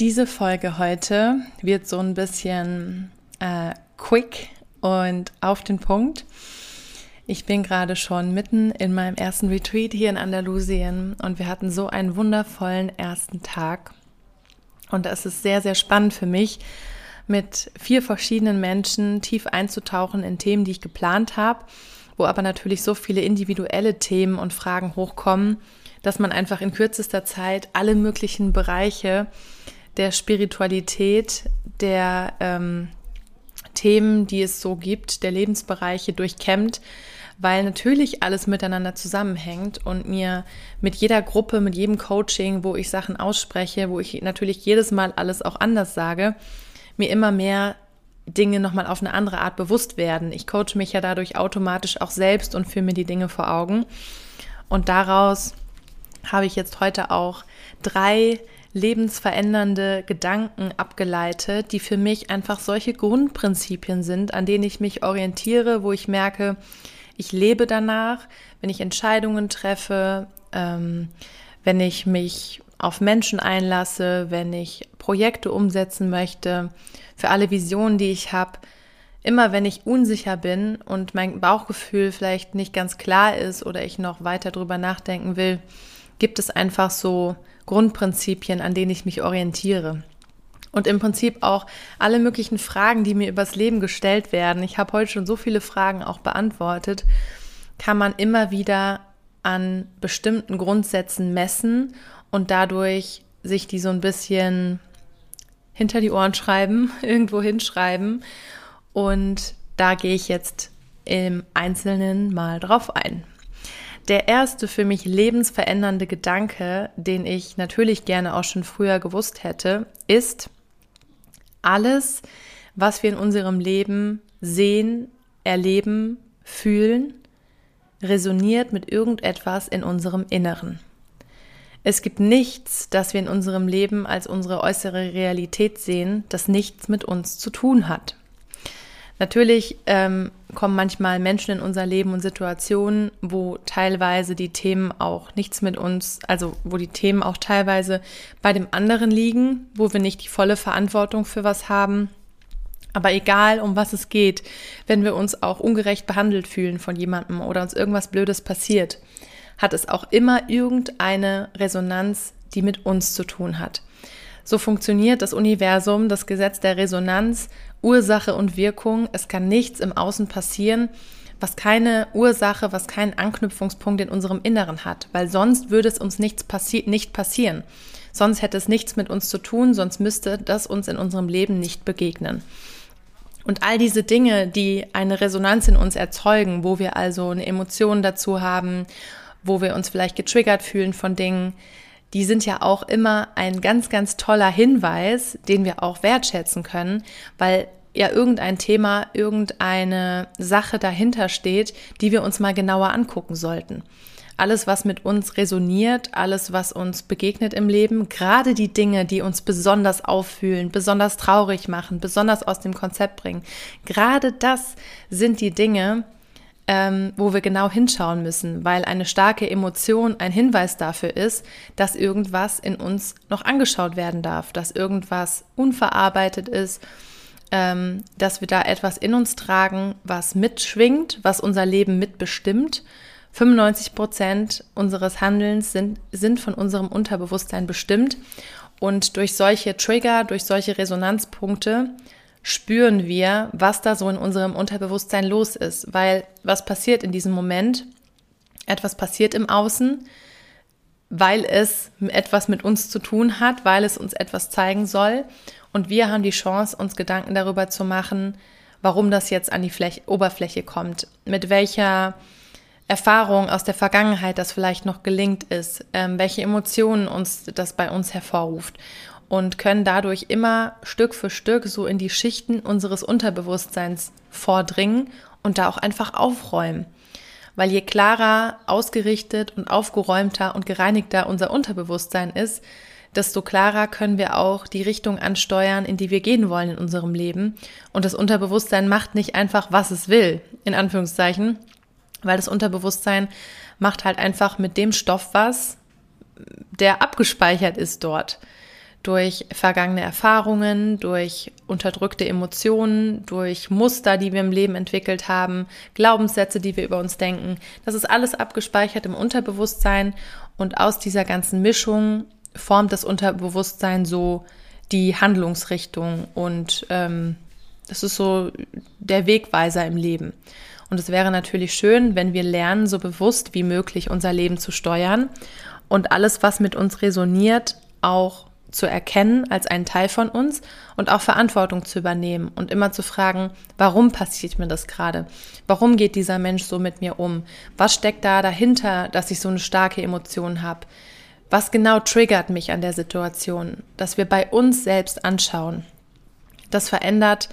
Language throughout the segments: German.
Diese Folge heute wird so ein bisschen äh, quick und auf den Punkt. Ich bin gerade schon mitten in meinem ersten Retreat hier in Andalusien und wir hatten so einen wundervollen ersten Tag. Und es ist sehr, sehr spannend für mich, mit vier verschiedenen Menschen tief einzutauchen in Themen, die ich geplant habe, wo aber natürlich so viele individuelle Themen und Fragen hochkommen, dass man einfach in kürzester Zeit alle möglichen Bereiche der Spiritualität, der ähm, Themen, die es so gibt, der Lebensbereiche durchkämmt, weil natürlich alles miteinander zusammenhängt und mir mit jeder Gruppe, mit jedem Coaching, wo ich Sachen ausspreche, wo ich natürlich jedes Mal alles auch anders sage, mir immer mehr Dinge nochmal auf eine andere Art bewusst werden. Ich coache mich ja dadurch automatisch auch selbst und führe mir die Dinge vor Augen. Und daraus habe ich jetzt heute auch drei lebensverändernde Gedanken abgeleitet, die für mich einfach solche Grundprinzipien sind, an denen ich mich orientiere, wo ich merke, ich lebe danach, wenn ich Entscheidungen treffe, ähm, wenn ich mich auf Menschen einlasse, wenn ich Projekte umsetzen möchte, für alle Visionen, die ich habe. Immer wenn ich unsicher bin und mein Bauchgefühl vielleicht nicht ganz klar ist oder ich noch weiter drüber nachdenken will, gibt es einfach so Grundprinzipien, an denen ich mich orientiere. Und im Prinzip auch alle möglichen Fragen, die mir übers Leben gestellt werden. Ich habe heute schon so viele Fragen auch beantwortet. Kann man immer wieder an bestimmten Grundsätzen messen und dadurch sich die so ein bisschen hinter die Ohren schreiben, irgendwo hinschreiben. Und da gehe ich jetzt im Einzelnen mal drauf ein. Der erste für mich lebensverändernde Gedanke, den ich natürlich gerne auch schon früher gewusst hätte, ist, alles, was wir in unserem Leben sehen, erleben, fühlen, resoniert mit irgendetwas in unserem Inneren. Es gibt nichts, das wir in unserem Leben als unsere äußere Realität sehen, das nichts mit uns zu tun hat. Natürlich ähm, kommen manchmal Menschen in unser Leben und Situationen, wo teilweise die Themen auch nichts mit uns, also wo die Themen auch teilweise bei dem anderen liegen, wo wir nicht die volle Verantwortung für was haben. Aber egal, um was es geht, wenn wir uns auch ungerecht behandelt fühlen von jemandem oder uns irgendwas Blödes passiert, hat es auch immer irgendeine Resonanz, die mit uns zu tun hat. So funktioniert das Universum, das Gesetz der Resonanz Ursache und Wirkung. Es kann nichts im Außen passieren, was keine Ursache, was keinen Anknüpfungspunkt in unserem Inneren hat, weil sonst würde es uns nichts passi nicht passieren. Sonst hätte es nichts mit uns zu tun, sonst müsste das uns in unserem Leben nicht begegnen. Und all diese Dinge, die eine Resonanz in uns erzeugen, wo wir also eine Emotion dazu haben, wo wir uns vielleicht getriggert fühlen von Dingen, die sind ja auch immer ein ganz, ganz toller Hinweis, den wir auch wertschätzen können, weil ja irgendein Thema, irgendeine Sache dahinter steht, die wir uns mal genauer angucken sollten. Alles, was mit uns resoniert, alles, was uns begegnet im Leben, gerade die Dinge, die uns besonders auffühlen, besonders traurig machen, besonders aus dem Konzept bringen, gerade das sind die Dinge, ähm, wo wir genau hinschauen müssen, weil eine starke Emotion ein Hinweis dafür ist, dass irgendwas in uns noch angeschaut werden darf, dass irgendwas unverarbeitet ist, ähm, dass wir da etwas in uns tragen, was mitschwingt, was unser Leben mitbestimmt. 95 Prozent unseres Handelns sind, sind von unserem Unterbewusstsein bestimmt. Und durch solche Trigger, durch solche Resonanzpunkte spüren wir, was da so in unserem Unterbewusstsein los ist. Weil was passiert in diesem Moment? Etwas passiert im Außen, weil es etwas mit uns zu tun hat, weil es uns etwas zeigen soll. Und wir haben die Chance, uns Gedanken darüber zu machen, warum das jetzt an die Fläche, Oberfläche kommt, mit welcher Erfahrung aus der Vergangenheit das vielleicht noch gelingt ist, ähm, welche Emotionen uns das bei uns hervorruft und können dadurch immer Stück für Stück so in die Schichten unseres Unterbewusstseins vordringen und da auch einfach aufräumen. Weil je klarer, ausgerichtet und aufgeräumter und gereinigter unser Unterbewusstsein ist, desto klarer können wir auch die Richtung ansteuern, in die wir gehen wollen in unserem Leben. Und das Unterbewusstsein macht nicht einfach, was es will, in Anführungszeichen, weil das Unterbewusstsein macht halt einfach mit dem Stoff was, der abgespeichert ist dort. Durch vergangene Erfahrungen, durch unterdrückte Emotionen, durch Muster, die wir im Leben entwickelt haben, Glaubenssätze, die wir über uns denken. Das ist alles abgespeichert im Unterbewusstsein und aus dieser ganzen Mischung formt das Unterbewusstsein so die Handlungsrichtung und ähm, das ist so der Wegweiser im Leben. Und es wäre natürlich schön, wenn wir lernen, so bewusst wie möglich unser Leben zu steuern und alles, was mit uns resoniert, auch zu erkennen als einen Teil von uns und auch Verantwortung zu übernehmen und immer zu fragen, warum passiert mir das gerade? Warum geht dieser Mensch so mit mir um? Was steckt da dahinter, dass ich so eine starke Emotion habe? Was genau triggert mich an der Situation? Dass wir bei uns selbst anschauen. Das verändert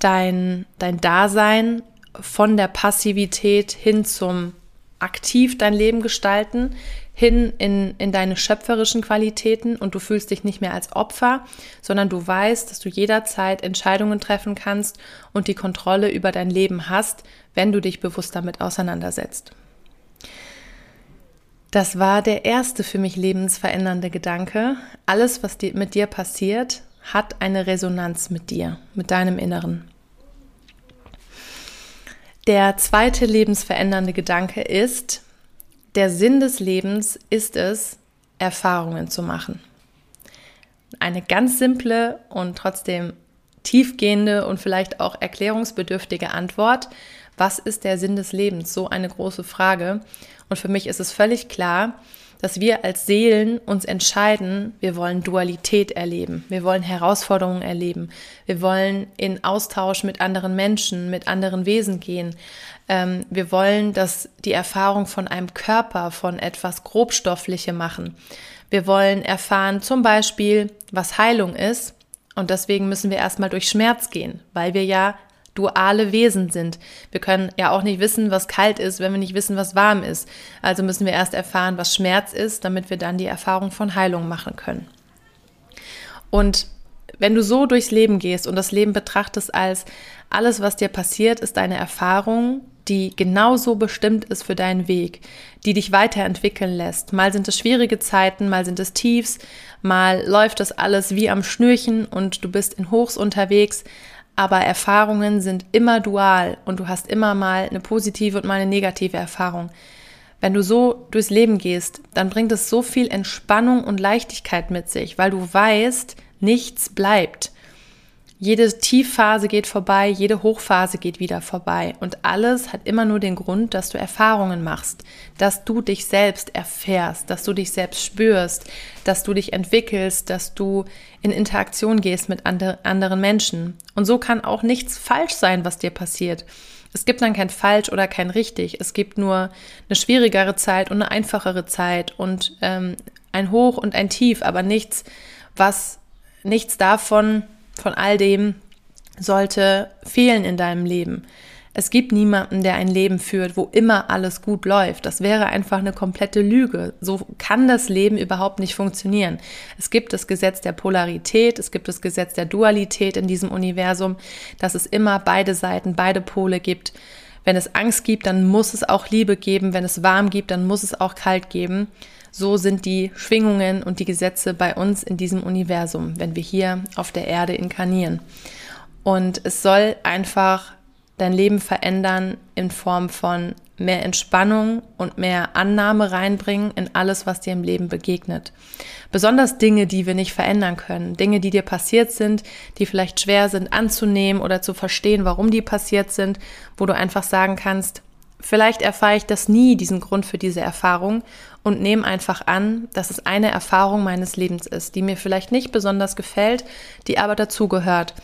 dein, dein Dasein von der Passivität hin zum aktiv dein Leben gestalten, hin in, in deine schöpferischen Qualitäten und du fühlst dich nicht mehr als Opfer, sondern du weißt, dass du jederzeit Entscheidungen treffen kannst und die Kontrolle über dein Leben hast, wenn du dich bewusst damit auseinandersetzt. Das war der erste für mich lebensverändernde Gedanke. Alles, was mit dir passiert, hat eine Resonanz mit dir, mit deinem Inneren. Der zweite lebensverändernde Gedanke ist, der Sinn des Lebens ist es, Erfahrungen zu machen. Eine ganz simple und trotzdem tiefgehende und vielleicht auch erklärungsbedürftige Antwort. Was ist der Sinn des Lebens? So eine große Frage. Und für mich ist es völlig klar, dass wir als Seelen uns entscheiden, wir wollen Dualität erleben, wir wollen Herausforderungen erleben, wir wollen in Austausch mit anderen Menschen, mit anderen Wesen gehen. Ähm, wir wollen, dass die Erfahrung von einem Körper, von etwas Grobstoffliche machen. Wir wollen erfahren zum Beispiel, was Heilung ist. Und deswegen müssen wir erstmal durch Schmerz gehen, weil wir ja duale Wesen sind. Wir können ja auch nicht wissen, was kalt ist, wenn wir nicht wissen, was warm ist. Also müssen wir erst erfahren, was Schmerz ist, damit wir dann die Erfahrung von Heilung machen können. Und wenn du so durchs Leben gehst und das Leben betrachtest als alles, was dir passiert, ist eine Erfahrung, die genauso bestimmt ist für deinen Weg, die dich weiterentwickeln lässt. Mal sind es schwierige Zeiten, mal sind es Tiefs, mal läuft das alles wie am Schnürchen und du bist in Hochs unterwegs, aber Erfahrungen sind immer dual und du hast immer mal eine positive und mal eine negative Erfahrung. Wenn du so durchs Leben gehst, dann bringt es so viel Entspannung und Leichtigkeit mit sich, weil du weißt, nichts bleibt. Jede Tiefphase geht vorbei, jede Hochphase geht wieder vorbei. Und alles hat immer nur den Grund, dass du Erfahrungen machst, dass du dich selbst erfährst, dass du dich selbst spürst, dass du dich entwickelst, dass du in Interaktion gehst mit andre, anderen Menschen. Und so kann auch nichts falsch sein, was dir passiert. Es gibt dann kein falsch oder kein richtig. Es gibt nur eine schwierigere Zeit und eine einfachere Zeit und ähm, ein Hoch und ein Tief, aber nichts, was nichts davon von all dem sollte fehlen in deinem Leben. Es gibt niemanden, der ein Leben führt, wo immer alles gut läuft. Das wäre einfach eine komplette Lüge. So kann das Leben überhaupt nicht funktionieren. Es gibt das Gesetz der Polarität, es gibt das Gesetz der Dualität in diesem Universum, dass es immer beide Seiten, beide Pole gibt. Wenn es Angst gibt, dann muss es auch Liebe geben. Wenn es warm gibt, dann muss es auch kalt geben. So sind die Schwingungen und die Gesetze bei uns in diesem Universum, wenn wir hier auf der Erde inkarnieren. Und es soll einfach dein Leben verändern in Form von mehr Entspannung und mehr Annahme reinbringen in alles, was dir im Leben begegnet. Besonders Dinge, die wir nicht verändern können, Dinge, die dir passiert sind, die vielleicht schwer sind anzunehmen oder zu verstehen, warum die passiert sind, wo du einfach sagen kannst, vielleicht erfahre ich das nie, diesen Grund für diese Erfahrung und nehme einfach an, dass es eine Erfahrung meines Lebens ist, die mir vielleicht nicht besonders gefällt, die aber dazugehört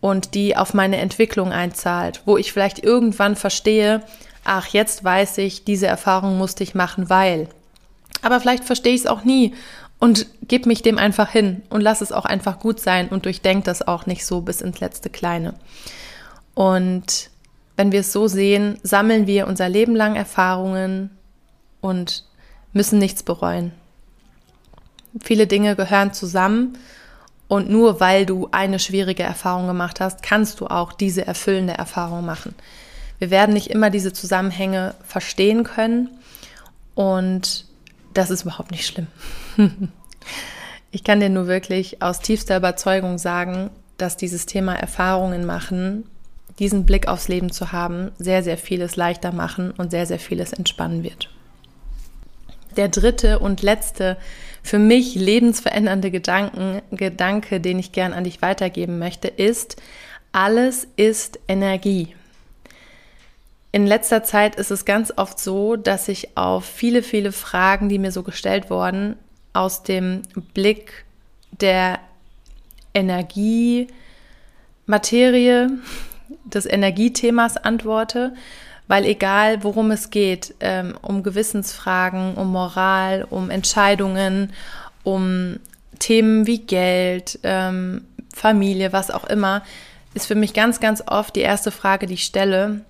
und die auf meine Entwicklung einzahlt, wo ich vielleicht irgendwann verstehe, ach, jetzt weiß ich, diese Erfahrung musste ich machen, weil. Aber vielleicht verstehe ich es auch nie und gib mich dem einfach hin und lass es auch einfach gut sein und durchdenk das auch nicht so bis ins letzte Kleine. Und wenn wir es so sehen, sammeln wir unser Leben lang Erfahrungen und müssen nichts bereuen. Viele Dinge gehören zusammen und nur weil du eine schwierige Erfahrung gemacht hast, kannst du auch diese erfüllende Erfahrung machen. Wir werden nicht immer diese Zusammenhänge verstehen können und das ist überhaupt nicht schlimm. ich kann dir nur wirklich aus tiefster Überzeugung sagen, dass dieses Thema Erfahrungen machen, diesen Blick aufs Leben zu haben, sehr, sehr vieles leichter machen und sehr, sehr vieles entspannen wird. Der dritte und letzte für mich lebensverändernde Gedanken, Gedanke, den ich gern an dich weitergeben möchte, ist, alles ist Energie. In letzter Zeit ist es ganz oft so, dass ich auf viele, viele Fragen, die mir so gestellt wurden, aus dem Blick der Energie, Materie, des Energiethemas antworte, weil egal worum es geht, ähm, um Gewissensfragen, um Moral, um Entscheidungen, um Themen wie Geld, ähm, Familie, was auch immer, ist für mich ganz, ganz oft die erste Frage, die ich stelle,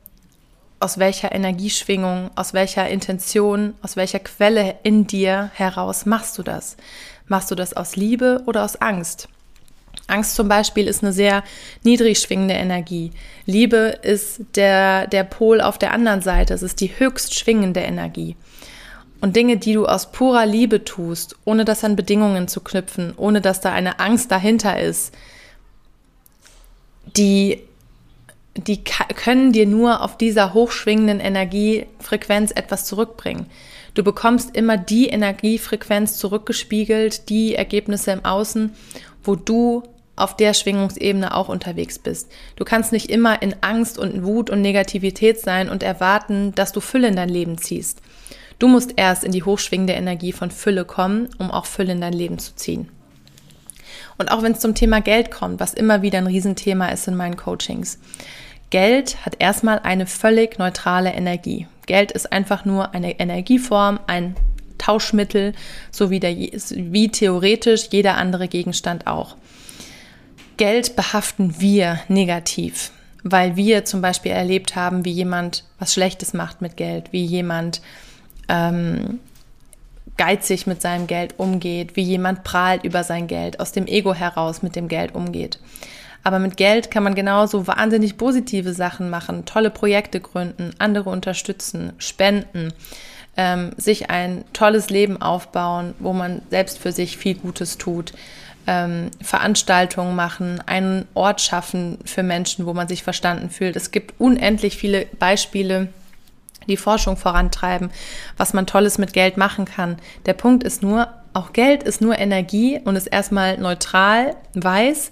aus welcher Energieschwingung, aus welcher Intention, aus welcher Quelle in dir heraus machst du das? Machst du das aus Liebe oder aus Angst? Angst zum Beispiel ist eine sehr niedrig schwingende Energie. Liebe ist der, der Pol auf der anderen Seite. Es ist die höchst schwingende Energie. Und Dinge, die du aus purer Liebe tust, ohne das an Bedingungen zu knüpfen, ohne dass da eine Angst dahinter ist, die die können dir nur auf dieser hochschwingenden Energiefrequenz etwas zurückbringen. Du bekommst immer die Energiefrequenz zurückgespiegelt, die Ergebnisse im Außen, wo du auf der Schwingungsebene auch unterwegs bist. Du kannst nicht immer in Angst und Wut und Negativität sein und erwarten, dass du Fülle in dein Leben ziehst. Du musst erst in die hochschwingende Energie von Fülle kommen, um auch Fülle in dein Leben zu ziehen. Und auch wenn es zum Thema Geld kommt, was immer wieder ein Riesenthema ist in meinen Coachings. Geld hat erstmal eine völlig neutrale Energie. Geld ist einfach nur eine Energieform, ein Tauschmittel, so wie, der, wie theoretisch jeder andere Gegenstand auch. Geld behaften wir negativ, weil wir zum Beispiel erlebt haben, wie jemand was Schlechtes macht mit Geld, wie jemand ähm, geizig mit seinem Geld umgeht, wie jemand prahlt über sein Geld, aus dem Ego heraus mit dem Geld umgeht. Aber mit Geld kann man genauso wahnsinnig positive Sachen machen, tolle Projekte gründen, andere unterstützen, spenden, ähm, sich ein tolles Leben aufbauen, wo man selbst für sich viel Gutes tut, ähm, Veranstaltungen machen, einen Ort schaffen für Menschen, wo man sich verstanden fühlt. Es gibt unendlich viele Beispiele, die Forschung vorantreiben, was man Tolles mit Geld machen kann. Der Punkt ist nur, auch Geld ist nur Energie und ist erstmal neutral, weiß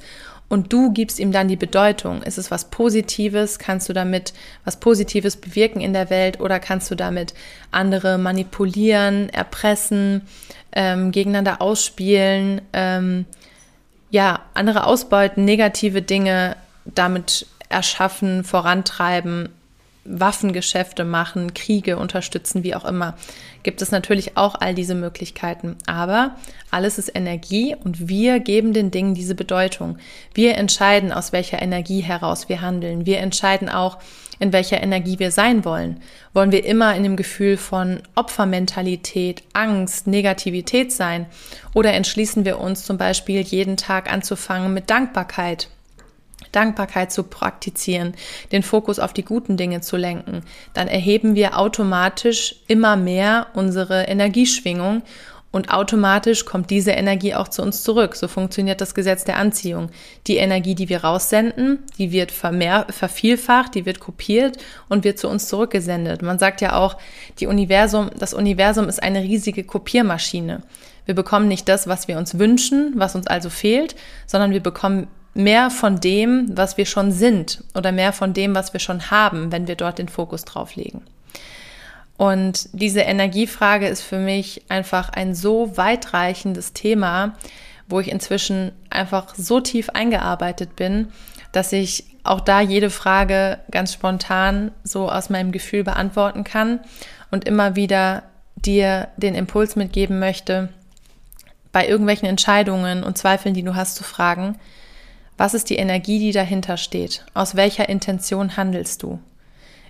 und du gibst ihm dann die Bedeutung. Ist es was Positives? Kannst du damit was Positives bewirken in der Welt oder kannst du damit andere manipulieren, erpressen, ähm, gegeneinander ausspielen, ähm, ja, andere ausbeuten, negative Dinge damit erschaffen, vorantreiben, Waffengeschäfte machen, Kriege unterstützen, wie auch immer, gibt es natürlich auch all diese Möglichkeiten. Aber alles ist Energie und wir geben den Dingen diese Bedeutung. Wir entscheiden, aus welcher Energie heraus wir handeln. Wir entscheiden auch, in welcher Energie wir sein wollen. Wollen wir immer in dem Gefühl von Opfermentalität, Angst, Negativität sein? Oder entschließen wir uns zum Beispiel jeden Tag anzufangen mit Dankbarkeit? Dankbarkeit zu praktizieren, den Fokus auf die guten Dinge zu lenken, dann erheben wir automatisch immer mehr unsere Energieschwingung und automatisch kommt diese Energie auch zu uns zurück. So funktioniert das Gesetz der Anziehung. Die Energie, die wir raussenden, die wird vermehr, vervielfacht, die wird kopiert und wird zu uns zurückgesendet. Man sagt ja auch, die Universum, das Universum ist eine riesige Kopiermaschine. Wir bekommen nicht das, was wir uns wünschen, was uns also fehlt, sondern wir bekommen mehr von dem, was wir schon sind oder mehr von dem, was wir schon haben, wenn wir dort den Fokus drauf legen. Und diese Energiefrage ist für mich einfach ein so weitreichendes Thema, wo ich inzwischen einfach so tief eingearbeitet bin, dass ich auch da jede Frage ganz spontan so aus meinem Gefühl beantworten kann und immer wieder dir den Impuls mitgeben möchte, bei irgendwelchen Entscheidungen und Zweifeln, die du hast, zu fragen, was ist die Energie, die dahinter steht? Aus welcher Intention handelst du?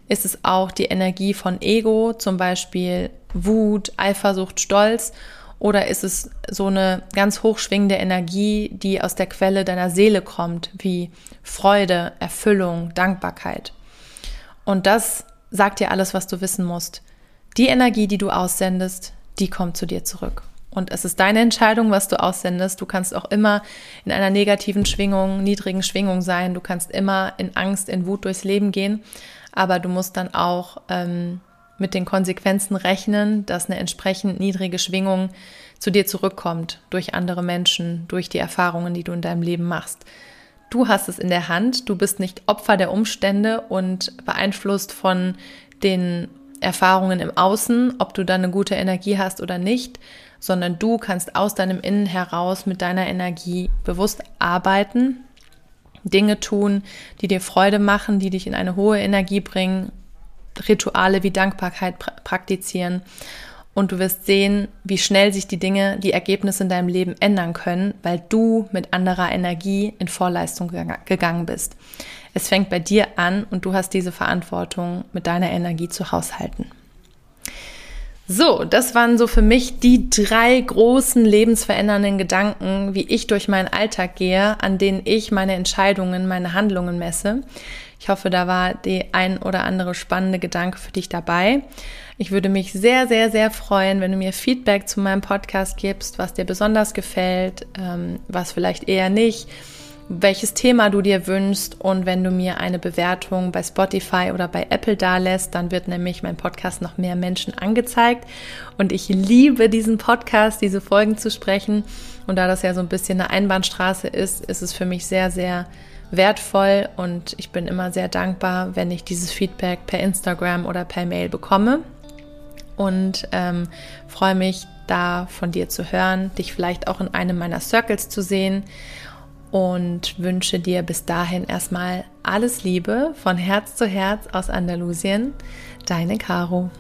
Ist es auch die Energie von Ego, zum Beispiel Wut, Eifersucht, Stolz? Oder ist es so eine ganz hochschwingende Energie, die aus der Quelle deiner Seele kommt, wie Freude, Erfüllung, Dankbarkeit? Und das sagt dir alles, was du wissen musst. Die Energie, die du aussendest, die kommt zu dir zurück. Und es ist deine Entscheidung, was du aussendest. Du kannst auch immer in einer negativen Schwingung, niedrigen Schwingung sein. Du kannst immer in Angst, in Wut durchs Leben gehen. Aber du musst dann auch ähm, mit den Konsequenzen rechnen, dass eine entsprechend niedrige Schwingung zu dir zurückkommt durch andere Menschen, durch die Erfahrungen, die du in deinem Leben machst. Du hast es in der Hand, du bist nicht Opfer der Umstände und beeinflusst von den Erfahrungen im Außen, ob du da eine gute Energie hast oder nicht, sondern du kannst aus deinem Innen heraus mit deiner Energie bewusst arbeiten, Dinge tun, die dir Freude machen, die dich in eine hohe Energie bringen, Rituale wie Dankbarkeit pra praktizieren und du wirst sehen, wie schnell sich die Dinge, die Ergebnisse in deinem Leben ändern können, weil du mit anderer Energie in Vorleistung gegangen bist. Es fängt bei dir an und du hast diese Verantwortung, mit deiner Energie zu haushalten. So, das waren so für mich die drei großen lebensverändernden Gedanken, wie ich durch meinen Alltag gehe, an denen ich meine Entscheidungen, meine Handlungen messe. Ich hoffe, da war die ein oder andere spannende Gedanke für dich dabei. Ich würde mich sehr, sehr, sehr freuen, wenn du mir Feedback zu meinem Podcast gibst, was dir besonders gefällt, ähm, was vielleicht eher nicht welches Thema du dir wünschst. Und wenn du mir eine Bewertung bei Spotify oder bei Apple dalässt, dann wird nämlich mein Podcast noch mehr Menschen angezeigt. Und ich liebe diesen Podcast, diese Folgen zu sprechen. Und da das ja so ein bisschen eine Einbahnstraße ist, ist es für mich sehr, sehr wertvoll. Und ich bin immer sehr dankbar, wenn ich dieses Feedback per Instagram oder per Mail bekomme. Und ähm, freue mich da von dir zu hören, dich vielleicht auch in einem meiner Circles zu sehen und wünsche dir bis dahin erstmal alles Liebe von Herz zu Herz aus Andalusien. Deine Caro.